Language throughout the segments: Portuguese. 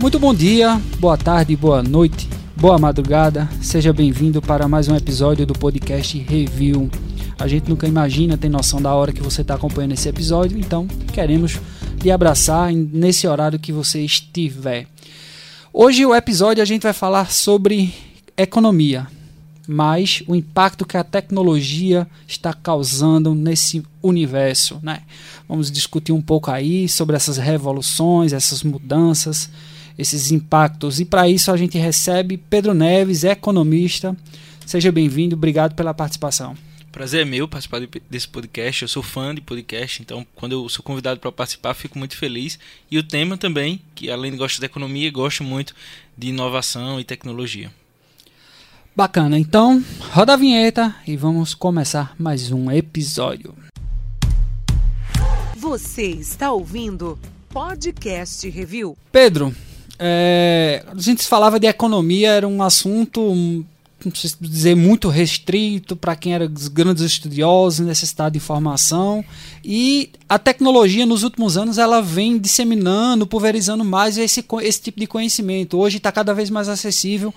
Muito bom dia, boa tarde, boa noite, boa madrugada. Seja bem-vindo para mais um episódio do podcast Review. A gente nunca imagina, tem noção da hora que você está acompanhando esse episódio, então queremos lhe abraçar nesse horário que você estiver. Hoje o episódio a gente vai falar sobre economia, mas o impacto que a tecnologia está causando nesse universo, né? Vamos discutir um pouco aí sobre essas revoluções, essas mudanças, esses impactos. E para isso a gente recebe Pedro Neves, economista. Seja bem-vindo, obrigado pela participação. Prazer é meu participar desse podcast. Eu sou fã de podcast, então quando eu sou convidado para participar, fico muito feliz. E o tema também, que além de gostar de economia, gosto muito de inovação e tecnologia. Bacana, então roda a vinheta e vamos começar mais um episódio. Você está ouvindo Podcast Review. Pedro, é, a gente falava de economia, era um assunto, não sei dizer, muito restrito para quem era grandes estudiosos, necessidade de informação. E a tecnologia, nos últimos anos, ela vem disseminando, pulverizando mais esse, esse tipo de conhecimento. Hoje está cada vez mais acessível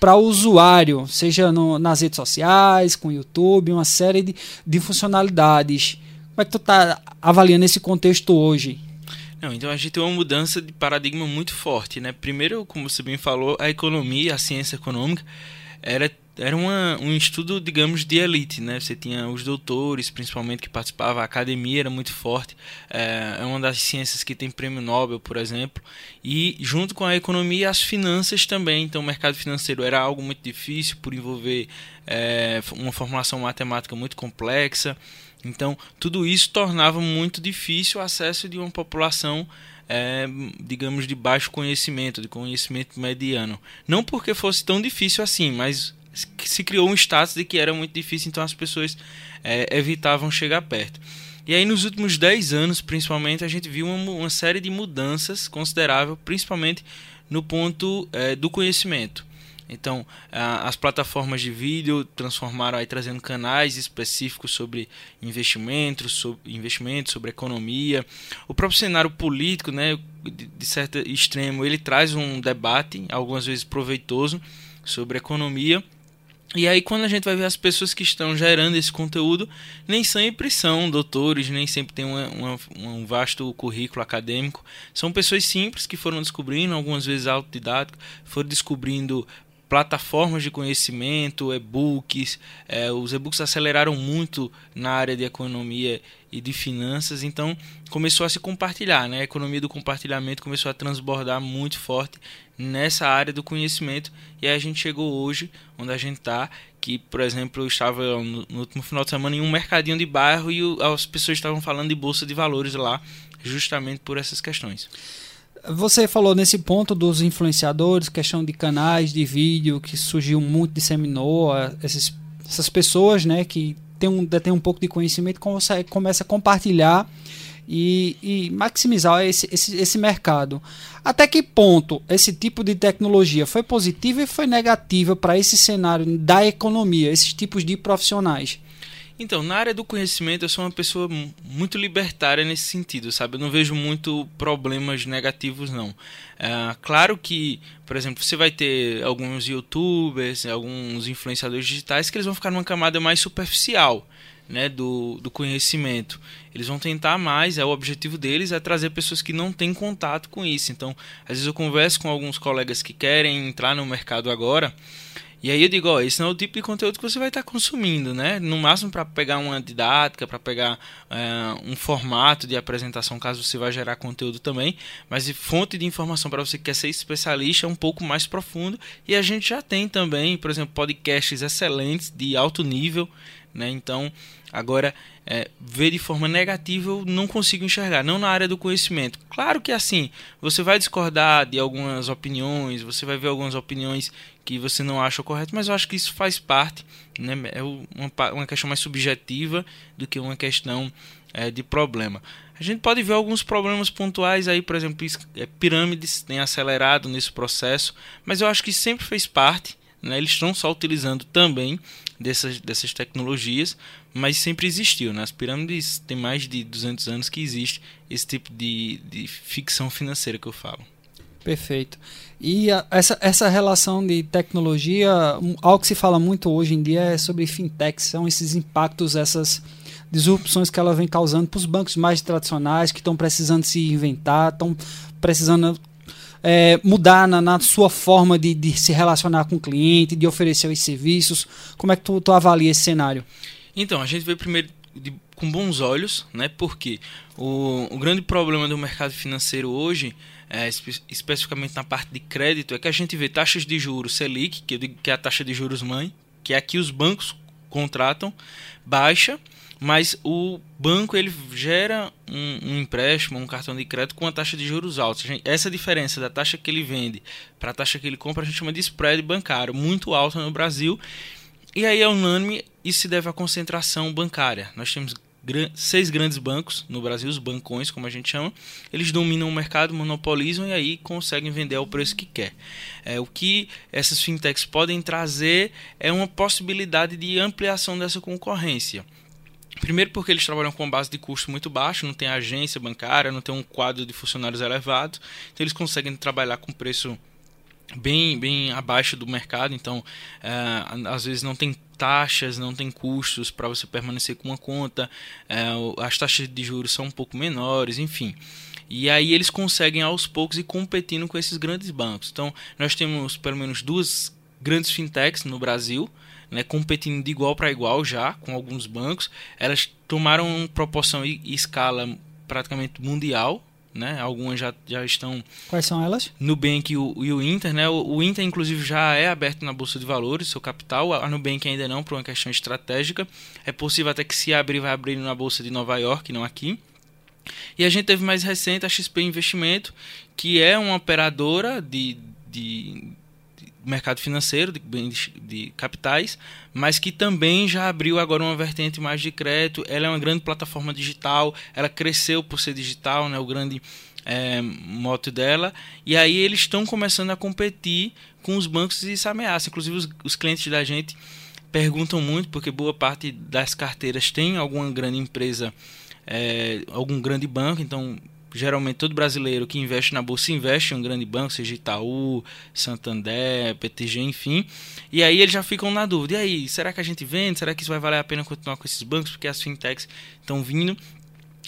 para o usuário, seja no, nas redes sociais, com o YouTube, uma série de, de funcionalidades. Como é que tu está avaliando esse contexto hoje? Não, então a gente tem uma mudança de paradigma muito forte, né? Primeiro, como você bem falou, a economia, a ciência econômica era era uma, um estudo, digamos, de elite, né? Você tinha os doutores, principalmente, que participavam, a academia era muito forte, é, é uma das ciências que tem prêmio Nobel, por exemplo, e junto com a economia, as finanças também. Então, o mercado financeiro era algo muito difícil por envolver é, uma formulação matemática muito complexa. Então, tudo isso tornava muito difícil o acesso de uma população é, digamos, de baixo conhecimento, de conhecimento mediano. Não porque fosse tão difícil assim, mas se criou um status de que era muito difícil, então as pessoas é, evitavam chegar perto. E aí, nos últimos 10 anos, principalmente, a gente viu uma, uma série de mudanças considerável, principalmente no ponto é, do conhecimento. Então, as plataformas de vídeo transformaram aí trazendo canais específicos sobre investimentos, sobre investimentos, sobre economia. O próprio cenário político, né, de certo extremo, ele traz um debate, algumas vezes proveitoso, sobre economia e aí, quando a gente vai ver as pessoas que estão gerando esse conteúdo, nem sempre são doutores, nem sempre tem uma, uma, um vasto currículo acadêmico. São pessoas simples que foram descobrindo, algumas vezes autodidáticos, foram descobrindo plataformas de conhecimento, e-books. É, os e-books aceleraram muito na área de economia e de finanças, então começou a se compartilhar, né? A economia do compartilhamento começou a transbordar muito forte nessa área do conhecimento e a gente chegou hoje onde a gente está, que por exemplo eu estava no, no, último final de semana em um mercadinho de bairro e o, as pessoas estavam falando de bolsa de valores lá, justamente por essas questões. Você falou nesse ponto dos influenciadores, questão de canais de vídeo que surgiu muito, disseminou essas pessoas, né, que tem um, tem um pouco de conhecimento, começa a compartilhar e, e maximizar esse, esse, esse mercado. Até que ponto esse tipo de tecnologia foi positiva e foi negativa para esse cenário da economia, esses tipos de profissionais? Então, na área do conhecimento, eu sou uma pessoa muito libertária nesse sentido, sabe? Eu não vejo muito problemas negativos, não. É, claro que, por exemplo, você vai ter alguns youtubers, alguns influenciadores digitais que eles vão ficar numa camada mais superficial. Né, do, do conhecimento. Eles vão tentar mais, é o objetivo deles é trazer pessoas que não têm contato com isso. Então, às vezes eu converso com alguns colegas que querem entrar no mercado agora e aí eu digo, ó, esse não é o tipo de conteúdo que você vai estar consumindo, né? No máximo para pegar uma didática, para pegar é, um formato de apresentação, caso você vá gerar conteúdo também. Mas fonte de informação para você que quer ser especialista é um pouco mais profundo. E a gente já tem também, por exemplo, podcasts excelentes de alto nível, né? Então, agora é, ver de forma negativa eu não consigo enxergar, não na área do conhecimento. Claro que assim, você vai discordar de algumas opiniões, você vai ver algumas opiniões que você não acha correto, mas eu acho que isso faz parte, né? é uma, uma questão mais subjetiva do que uma questão é, de problema. A gente pode ver alguns problemas pontuais aí, por exemplo, é, pirâmides têm acelerado nesse processo, mas eu acho que sempre fez parte, né? eles estão só utilizando também dessas, dessas tecnologias, mas sempre existiu. Né? As pirâmides têm mais de 200 anos que existe esse tipo de, de ficção financeira que eu falo. Perfeito. E a, essa, essa relação de tecnologia, um, algo que se fala muito hoje em dia é sobre fintechs, são esses impactos, essas disrupções que ela vem causando para os bancos mais tradicionais que estão precisando se inventar, estão precisando é, mudar na, na, sua forma de, de, se relacionar com o cliente, de oferecer os serviços. Como é que tu, tu avalia esse cenário? Então, a gente vê primeiro de, com bons olhos, né? Porque o, o grande problema do mercado financeiro hoje é, espe especificamente na parte de crédito, é que a gente vê taxas de juros Selic, que, digo, que é a taxa de juros mãe, que é aqui os bancos contratam, baixa, mas o banco ele gera um, um, empréstimo, um cartão de crédito com uma taxa de juros alta. Essa diferença da taxa que ele vende para a taxa que ele compra a gente chama de spread bancário, muito alta no Brasil. E aí é unânime, isso se deve à concentração bancária. Nós temos seis grandes bancos no Brasil, os bancões, como a gente chama, eles dominam o mercado, monopolizam e aí conseguem vender ao preço que quer. É, o que essas fintechs podem trazer é uma possibilidade de ampliação dessa concorrência. Primeiro porque eles trabalham com base de custo muito baixo, não tem agência bancária, não tem um quadro de funcionários elevado, então eles conseguem trabalhar com preço bem, bem abaixo do mercado, então é, às vezes não tem taxas, não tem custos para você permanecer com uma conta, é, as taxas de juros são um pouco menores, enfim. E aí eles conseguem aos poucos ir competindo com esses grandes bancos. Então nós temos pelo menos duas grandes fintechs no Brasil, né, competindo de igual para igual já com alguns bancos. Elas tomaram proporção e escala praticamente mundial né? Algumas já, já estão. Quais são elas? Nubank e o, e o Inter, né? O, o, Inter, inclusive, já é aberto na Bolsa de Valores, seu capital. A Nubank ainda não, por uma questão estratégica. É possível até que se abrir, vai abrir na Bolsa de Nova York, não aqui. E a gente teve mais recente a XP Investimento, que é uma operadora de, de, mercado financeiro, de, de capitais, mas que também já abriu agora uma vertente mais de crédito. Ela é uma grande plataforma digital, ela cresceu por ser digital, né, o grande é, moto dela. E aí eles estão começando a competir com os bancos e isso ameaça. Inclusive os, os clientes da gente perguntam muito, porque boa parte das carteiras tem alguma grande empresa, é, algum grande banco, então geralmente todo brasileiro que investe na bolsa investe em um grande banco, seja Itaú, Santander, PTG, enfim. E aí eles já ficam na dúvida. E aí, será que a gente vende? Será que isso vai valer a pena continuar com esses bancos? Porque as fintechs estão vindo.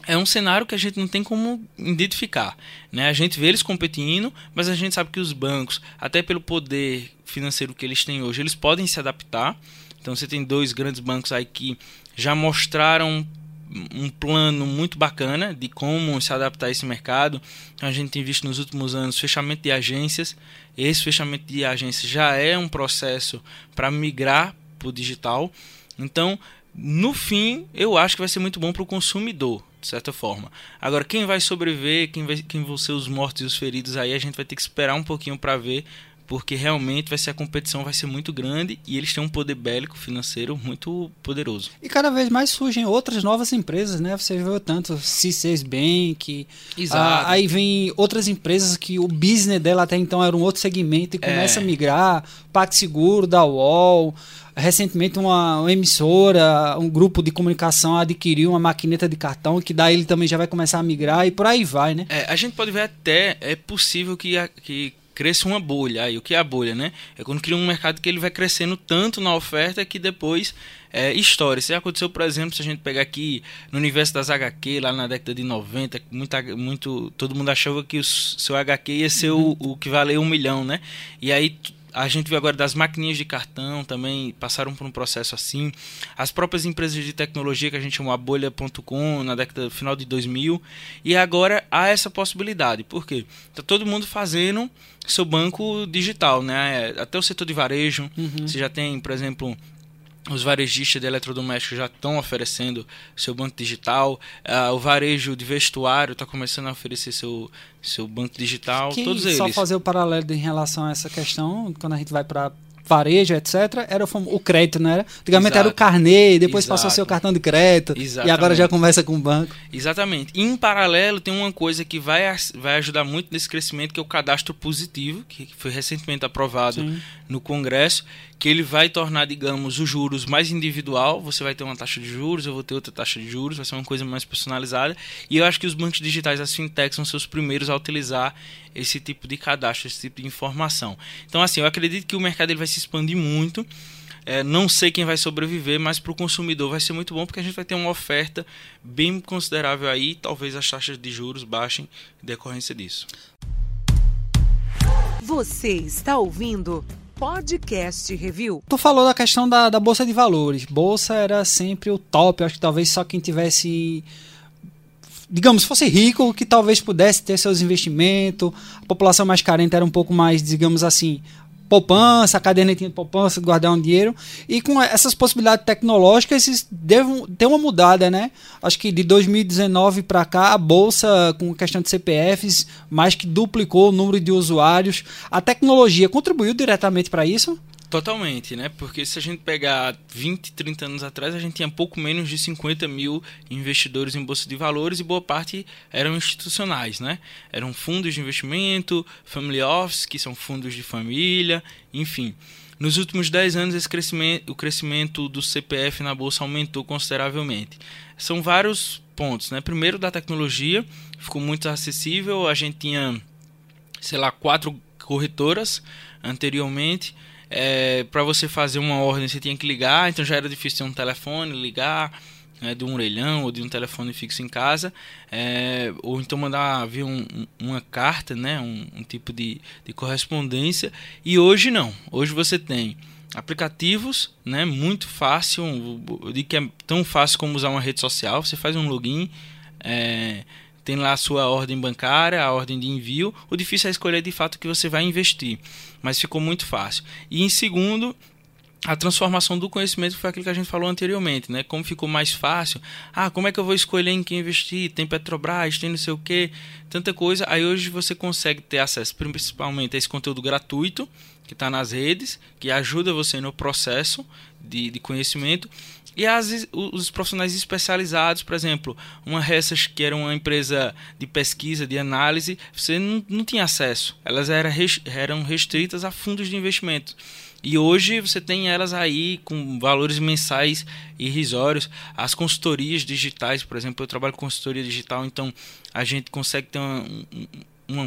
É um cenário que a gente não tem como identificar. Né? A gente vê eles competindo, mas a gente sabe que os bancos, até pelo poder financeiro que eles têm hoje, eles podem se adaptar. Então você tem dois grandes bancos aí que já mostraram um plano muito bacana de como se adaptar a esse mercado. A gente tem visto nos últimos anos fechamento de agências. Esse fechamento de agências já é um processo para migrar para o digital. Então, no fim, eu acho que vai ser muito bom para o consumidor, de certa forma. Agora, quem vai sobreviver, quem, vai, quem vão ser os mortos e os feridos aí, a gente vai ter que esperar um pouquinho para ver, porque realmente vai ser a competição vai ser muito grande e eles têm um poder bélico financeiro muito poderoso. E cada vez mais surgem outras novas empresas, né? Você viu tanto C6 Bank, Exato. aí vem outras empresas que o business dela até então era um outro segmento e começa é. a migrar, PagSeguro, da UOL, recentemente uma, uma, emissora, um grupo de comunicação adquiriu uma maquineta de cartão que daí ele também já vai começar a migrar e por aí vai, né? É, a gente pode ver até é possível que, que cresça uma bolha. Aí o que é a bolha, né? É quando cria um mercado que ele vai crescendo tanto na oferta que depois é história. Isso aconteceu, por exemplo, se a gente pegar aqui no universo das HQ, lá na década de 90, muita, muito, todo mundo achava que o seu HQ ia ser o, o que valeu um milhão, né? E aí a gente viu agora das maquininhas de cartão também passaram por um processo assim. As próprias empresas de tecnologia que a gente chamou a bolha.com na década final de 2000 e agora há essa possibilidade. Por quê? Tá todo mundo fazendo seu banco digital, né? Até o setor de varejo, uhum. você já tem, por exemplo, os varejistas de eletrodomésticos já estão oferecendo seu banco digital. Uh, o varejo de vestuário está começando a oferecer seu, seu banco digital. Que, todos só eles. fazer o paralelo em relação a essa questão, quando a gente vai para varejo, etc., era o, crédito, não era? Antigamente Exato. era o carnê, depois Exato. passou a ser o cartão de crédito, Exatamente. e agora já começa com o banco. Exatamente. E em paralelo, tem uma coisa que vai, vai ajudar muito nesse crescimento, que é o cadastro positivo, que foi recentemente aprovado Sim. no Congresso, que ele vai tornar, digamos, os juros mais individual. Você vai ter uma taxa de juros, eu vou ter outra taxa de juros, vai ser uma coisa mais personalizada. E eu acho que os bancos digitais, as fintechs, são seus primeiros a utilizar esse tipo de cadastro, esse tipo de informação. Então, assim, eu acredito que o mercado ele vai se expandir muito. É, não sei quem vai sobreviver, mas para o consumidor vai ser muito bom porque a gente vai ter uma oferta bem considerável aí. Talvez as taxas de juros baixem em decorrência disso. Você está ouvindo Podcast Review. Tu falou da questão da, da Bolsa de Valores. Bolsa era sempre o top. Eu acho que talvez só quem tivesse digamos, fosse rico, que talvez pudesse ter seus investimentos, a população mais carente era um pouco mais, digamos assim, poupança, cadernetinha de poupança, guardar um dinheiro. E com essas possibilidades tecnológicas, devem ter uma mudada, né? Acho que de 2019 para cá, a bolsa, com questão de CPFs, mais que duplicou o número de usuários. A tecnologia contribuiu diretamente para isso? Totalmente, né? Porque se a gente pegar 20, 30 anos atrás, a gente tinha pouco menos de 50 mil investidores em bolsa de valores e boa parte eram institucionais, né? Eram fundos de investimento, family office, que são fundos de família, enfim. Nos últimos 10 anos, crescimento, o crescimento do CPF na bolsa aumentou consideravelmente. São vários pontos, né? Primeiro, da tecnologia, ficou muito acessível. A gente tinha, sei lá, quatro corretoras anteriormente é, para você fazer uma ordem você tinha que ligar, então já era difícil ter um telefone, ligar né, de um orelhão ou de um telefone fixo em casa, é, ou então mandar via um, uma carta, né, um, um tipo de, de correspondência. E hoje não, hoje você tem aplicativos, né, muito fácil, eu digo que é tão fácil como usar uma rede social, você faz um login, é, tem lá a sua ordem bancária, a ordem de envio. O difícil é escolher de fato o que você vai investir, mas ficou muito fácil. E em segundo, a transformação do conhecimento foi aquilo que a gente falou anteriormente, né? Como ficou mais fácil. Ah, como é que eu vou escolher em quem investir? Tem Petrobras, tem não sei o que, tanta coisa. Aí hoje você consegue ter acesso principalmente a esse conteúdo gratuito que está nas redes, que ajuda você no processo de, de conhecimento e as, os profissionais especializados, por exemplo, uma Ressas, que era uma empresa de pesquisa, de análise, você não, não tinha acesso. Elas eram, eram restritas a fundos de investimento. E hoje você tem elas aí com valores mensais irrisórios. As consultorias digitais, por exemplo, eu trabalho com consultoria digital, então a gente consegue ter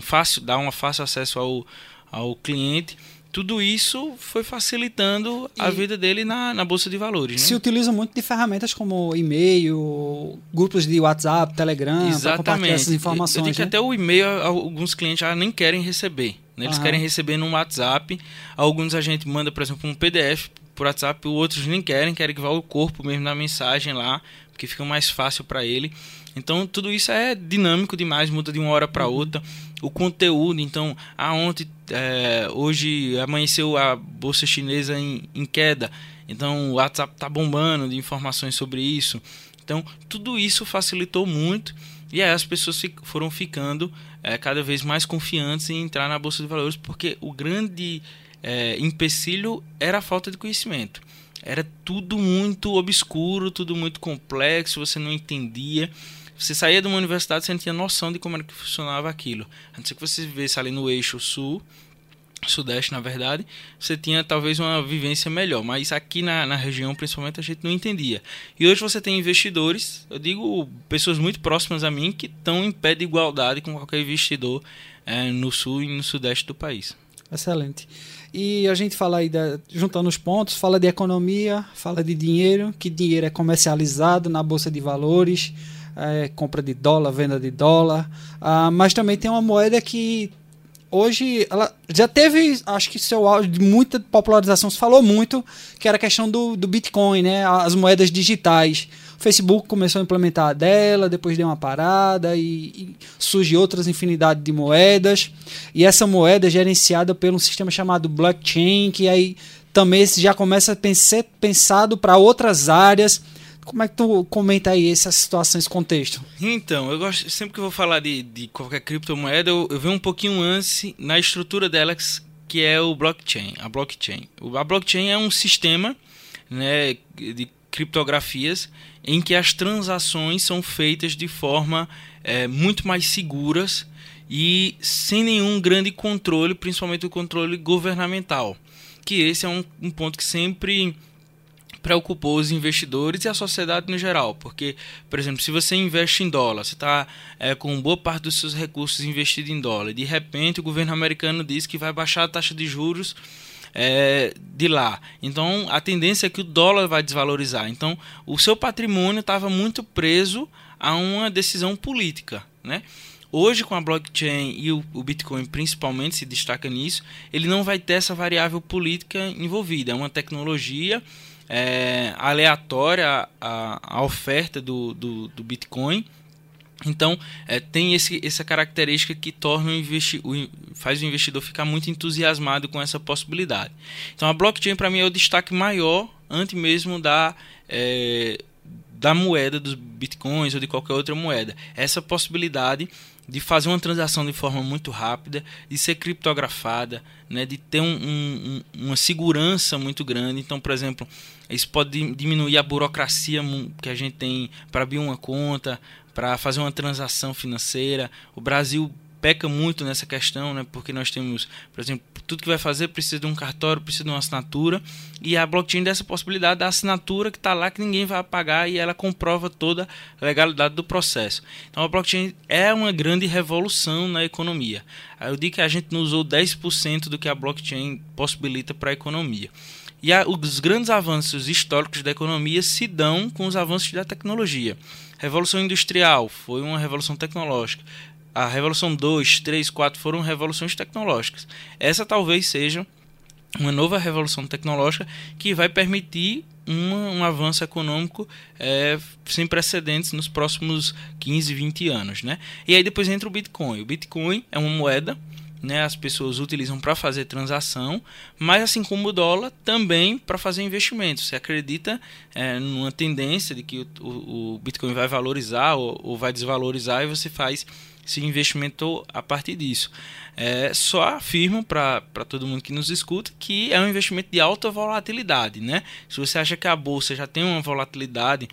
fácil, dar um fácil acesso ao, ao cliente tudo isso foi facilitando e a vida dele na, na Bolsa de Valores. Né? Se utiliza muito de ferramentas como e-mail, grupos de WhatsApp, Telegram, para compartilhar essas informações. Eu digo né? que até o e-mail, alguns clientes já nem querem receber. Né? Eles Aham. querem receber no WhatsApp. Alguns a gente manda, por exemplo, um PDF por WhatsApp, outros nem querem, querem que vá o corpo mesmo na mensagem lá, porque fica mais fácil para ele. Então tudo isso é dinâmico demais, muda de uma hora para uhum. outra. O conteúdo, então, ah, ontem, é, hoje amanheceu a bolsa chinesa em, em queda, então o WhatsApp tá bombando de informações sobre isso. Então tudo isso facilitou muito e aí as pessoas foram ficando é, cada vez mais confiantes em entrar na bolsa de valores, porque o grande é, empecilho era a falta de conhecimento. Era tudo muito obscuro, tudo muito complexo, você não entendia. Você saía de uma universidade, você não tinha noção de como era que funcionava aquilo. A não ser que você vivesse ali no eixo sul, sudeste na verdade, você tinha talvez uma vivência melhor, mas aqui na, na região principalmente a gente não entendia. E hoje você tem investidores, eu digo pessoas muito próximas a mim, que estão em pé de igualdade com qualquer investidor é, no sul e no sudeste do país. Excelente. E a gente fala aí, da, juntando os pontos, fala de economia, fala de dinheiro, que dinheiro é comercializado na Bolsa de Valores, é, compra de dólar, venda de dólar, ah, mas também tem uma moeda que hoje ela já teve, acho que seu auge de muita popularização, se falou muito, que era a questão do, do Bitcoin, né? As moedas digitais. O Facebook começou a implementar a dela, depois deu uma parada e, e surge outras infinidade de moedas. E essa moeda é gerenciada por um sistema chamado blockchain, que aí também já começa a ser pensado para outras áreas como é que tu comenta aí essa situação, esse contexto? Então, eu gosto sempre que eu vou falar de, de qualquer criptomoeda, eu, eu vejo um pouquinho antes na estrutura dela, que é o blockchain. A blockchain. A blockchain é um sistema né, de criptografias em que as transações são feitas de forma é, muito mais seguras e sem nenhum grande controle, principalmente o controle governamental. Que esse é um, um ponto que sempre preocupou os investidores e a sociedade no geral, porque, por exemplo, se você investe em dólar, você está é, com boa parte dos seus recursos investidos em dólar, e de repente o governo americano diz que vai baixar a taxa de juros é, de lá. Então a tendência é que o dólar vai desvalorizar. Então o seu patrimônio estava muito preso a uma decisão política, né? Hoje, com a blockchain e o, Bitcoin principalmente se destaca nisso, ele não vai ter essa variável política envolvida. É uma tecnologia é, aleatória a, a oferta do, do, do Bitcoin. Então, é, tem esse, essa característica que torna o, investi o faz o investidor ficar muito entusiasmado com essa possibilidade. Então, a blockchain para mim é o destaque maior antes mesmo da é, da moeda dos bitcoins ou de qualquer outra moeda. Essa possibilidade de fazer uma transação de forma muito rápida, de ser criptografada, né, de ter um, um, uma segurança muito grande. Então, por exemplo, isso pode diminuir a burocracia que a gente tem para abrir uma conta, para fazer uma transação financeira. O Brasil peca muito nessa questão, né? Porque nós temos, por exemplo, tudo que vai fazer precisa de um cartório, precisa de uma assinatura, e a blockchain dessa possibilidade da assinatura que está lá que ninguém vai apagar e ela comprova toda a legalidade do processo. Então a blockchain é uma grande revolução na economia. Eu digo que a gente não usou 10% do que a blockchain possibilita para a economia. E a, os grandes avanços históricos da economia se dão com os avanços da tecnologia. Revolução Industrial foi uma revolução tecnológica a Revolução 2, 3, 4 foram revoluções tecnológicas. Essa talvez seja uma nova revolução tecnológica que vai permitir um avanço econômico é, sem precedentes nos próximos 15, 20 anos. Né? E aí depois entra o Bitcoin. O Bitcoin é uma moeda né, as pessoas utilizam para fazer transação, mas assim como o dólar, também para fazer investimento. Você acredita é, numa tendência de que o, o, o Bitcoin vai valorizar ou, ou, vai desvalorizar e você faz esse investimento a partir disso. É, só afirmo para todo mundo que nos escuta que é um investimento de alta volatilidade. Né? Se você acha que a bolsa já tem uma volatilidade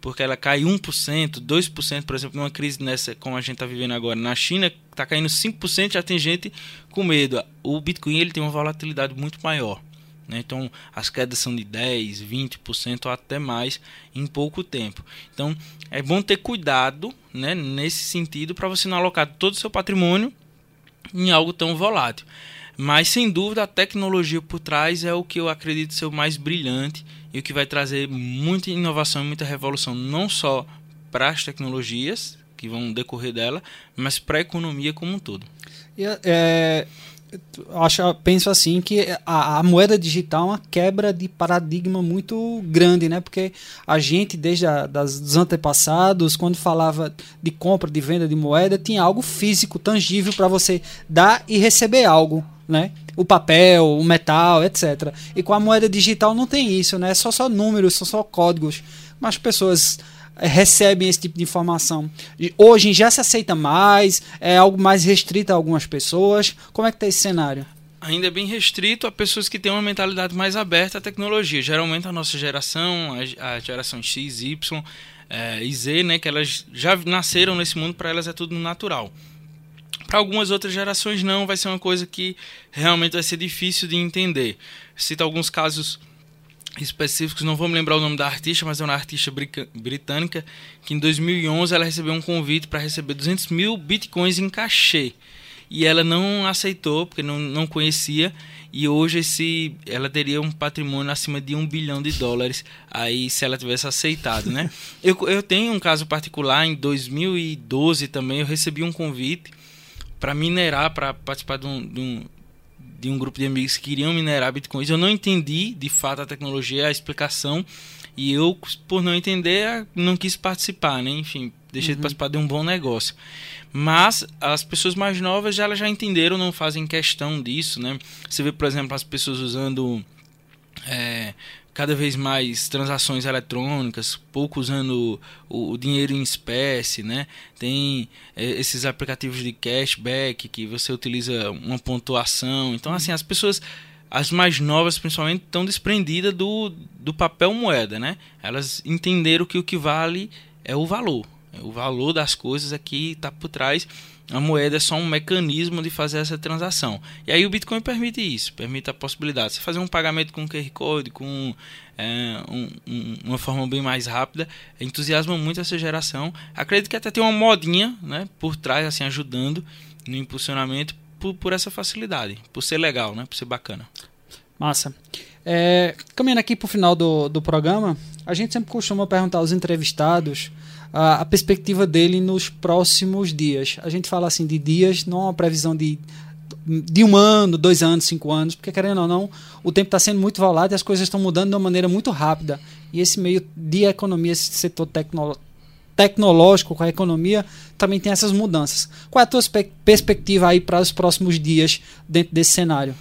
porque ela cai 1%, 2%, por exemplo, numa crise nessa como a gente está vivendo agora na China, está caindo 5%, já tem gente com medo. O Bitcoin ele tem uma volatilidade muito maior. Né? Então, as quedas são de 10%, 20% ou até mais em pouco tempo. Então, é bom ter cuidado né, nesse sentido para você não alocar todo o seu patrimônio em algo tão volátil. Mas, sem dúvida, a tecnologia por trás é o que eu acredito ser o mais brilhante e o que vai trazer muita inovação e muita revolução, não só para as tecnologias que vão decorrer dela, mas para a economia como um todo. E, é, acho, penso assim que a, a, moeda digital é uma quebra de paradigma muito grande, né? Porque a gente, desde a, das, dos antepassados, quando falava de compra, de venda de moeda, tinha algo físico, tangível para você dar e receber algo, né? O papel, o metal, etc. E com a moeda digital não tem isso, né? É só só números, são só códigos. Mas pessoas recebem esse tipo de informação. Hoje já se aceita mais, é algo mais restrito a algumas pessoas. Como é que está esse cenário? Ainda é bem restrito a pessoas que têm uma mentalidade mais aberta à tecnologia. Geralmente a nossa geração, a, geração X, Y é, e Z, né, que elas já nasceram nesse mundo, para elas é tudo natural. Para algumas outras gerações não, vai ser uma coisa que realmente vai ser difícil de entender. Cito alguns casos específicos, não vou me lembrar o nome da artista, mas é uma artista britânica que em 2011 ela recebeu um convite para receber 200 mil bitcoins em cachê e ela não aceitou porque não, não conhecia e hoje esse ela teria um patrimônio acima de um bilhão de dólares aí se ela tivesse aceitado, né? eu, eu tenho um caso particular em 2012 também eu recebi um convite para minerar para participar de um, de um de um grupo de amigos que queriam minerar bitcoins. Eu não entendi de fato a tecnologia, a explicação, e eu, por não entender, não quis participar, né? Enfim, deixei uhum. de participar de um bom negócio. Mas as pessoas mais novas já, elas já entenderam, não fazem questão disso, né? Você vê, por exemplo, as pessoas usando é, cada vez mais transações eletrônicas, pouco usando o, o dinheiro em espécie, né? Tem é, esses aplicativos de cashback que você utiliza uma pontuação. Então, assim, as pessoas as mais novas principalmente estão desprendidas do, do papel moeda, né? Elas entenderam que o que vale é o valor, O valor das coisas aqui está por trás. A moeda é só um mecanismo de fazer essa transação. E aí o Bitcoin permite isso, permite a possibilidade de você fazer um pagamento com QR Code, com é, um, um, uma forma bem mais rápida. Entusiasma muito essa geração. Acredito que até tem uma modinha né, por trás, assim, ajudando no impulsionamento por, por essa facilidade, por ser legal, né, por ser bacana. Massa. É, caminhando aqui para o final do, do programa, a gente sempre costuma perguntar aos entrevistados a, a, perspectiva dele nos próximos dias. A gente fala assim de dias, não uma previsão de, de um ano, dois anos, cinco anos, porque querendo ou não, o tempo está sendo muito volátil e as coisas estão mudando de uma maneira muito rápida. E esse meio de economia, esse setor tecno, tecnológico com a economia, também tem essas mudanças. Qual é a tua perspectiva aí para os próximos dias dentro desse cenário?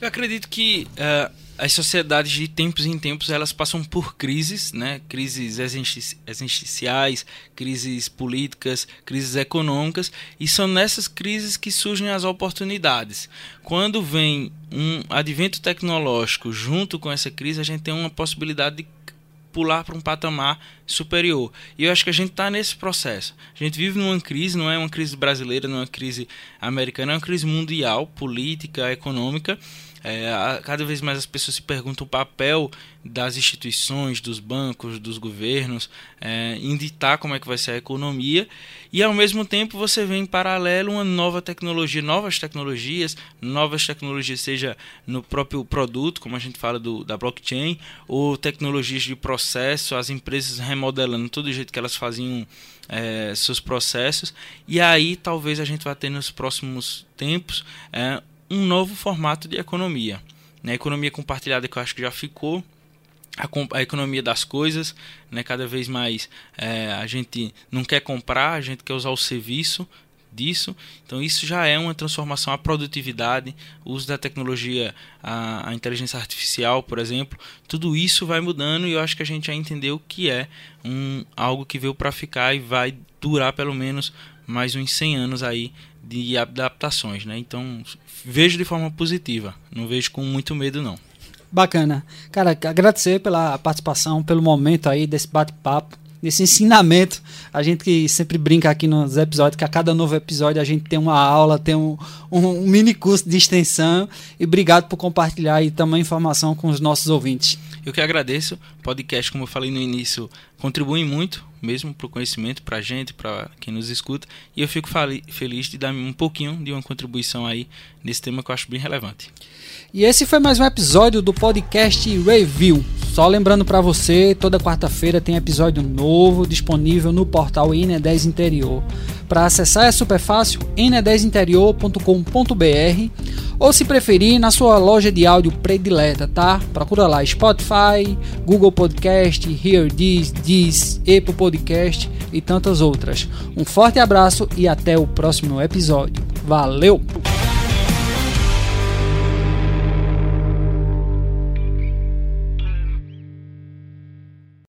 Eu acredito que uh, as sociedades de tempos em tempos elas passam por crises, né? crises existenciais, crises políticas, crises econômicas, e são nessas crises que surgem as oportunidades. Quando vem um advento tecnológico junto com essa crise, a gente tem uma possibilidade de pular para um patamar superior. E eu acho que a gente está nesse processo. A gente vive numa crise, não é uma crise brasileira, não é uma crise americana, é uma crise mundial, política, econômica é, cada vez mais as pessoas se perguntam o papel das instituições, dos bancos, dos governos, é, em ditar como é que vai ser a economia, e ao mesmo tempo você vê em paralelo uma nova tecnologia, novas tecnologias, novas tecnologias, seja no próprio produto, como a gente fala do, da blockchain, ou tecnologias de processo, as empresas remodelando todo o jeito que elas faziam é, seus processos, e aí talvez a gente vá ter nos próximos tempos é, um novo formato de economia. Né? A economia compartilhada que eu acho que já ficou, a, a economia das coisas, né? cada vez mais é, a gente não quer comprar, a gente quer usar o serviço disso. Então isso já é uma transformação à produtividade, o uso da tecnologia, a, a, inteligência artificial, por exemplo, tudo isso vai mudando e eu acho que a gente já entendeu que é um algo que veio para ficar e vai durar pelo menos mais uns 100 anos aí de adaptações, né? Então vejo de forma positiva, não vejo com muito medo não. Bacana. Cara, agradecer pela participação, pelo momento aí desse bate-papo, desse ensinamento. A gente que sempre brinca aqui nos episódios, que a cada novo episódio a gente tem uma aula, tem um, um, mini curso de extensão. E obrigado por compartilhar aí também informação com os nossos ouvintes. Eu que agradeço. Podcast, como eu falei no início, contribui muito mesmo para o conhecimento, para a gente, para quem nos escuta. E eu fico feliz de dar um pouquinho de uma contribuição aí nesse tema que eu acho bem relevante. E esse foi mais um episódio do podcast Review. Só lembrando para você, toda quarta-feira tem episódio novo disponível no portal Ine10 Interior. Para acessar é super fácil, ine10interior.com.br ou se preferir na sua loja de áudio predileta, tá? Procura lá Spotify, Google Podcast, Hear This, This, Apple Podcast e tantas outras. Um forte abraço e até o próximo episódio. Valeu!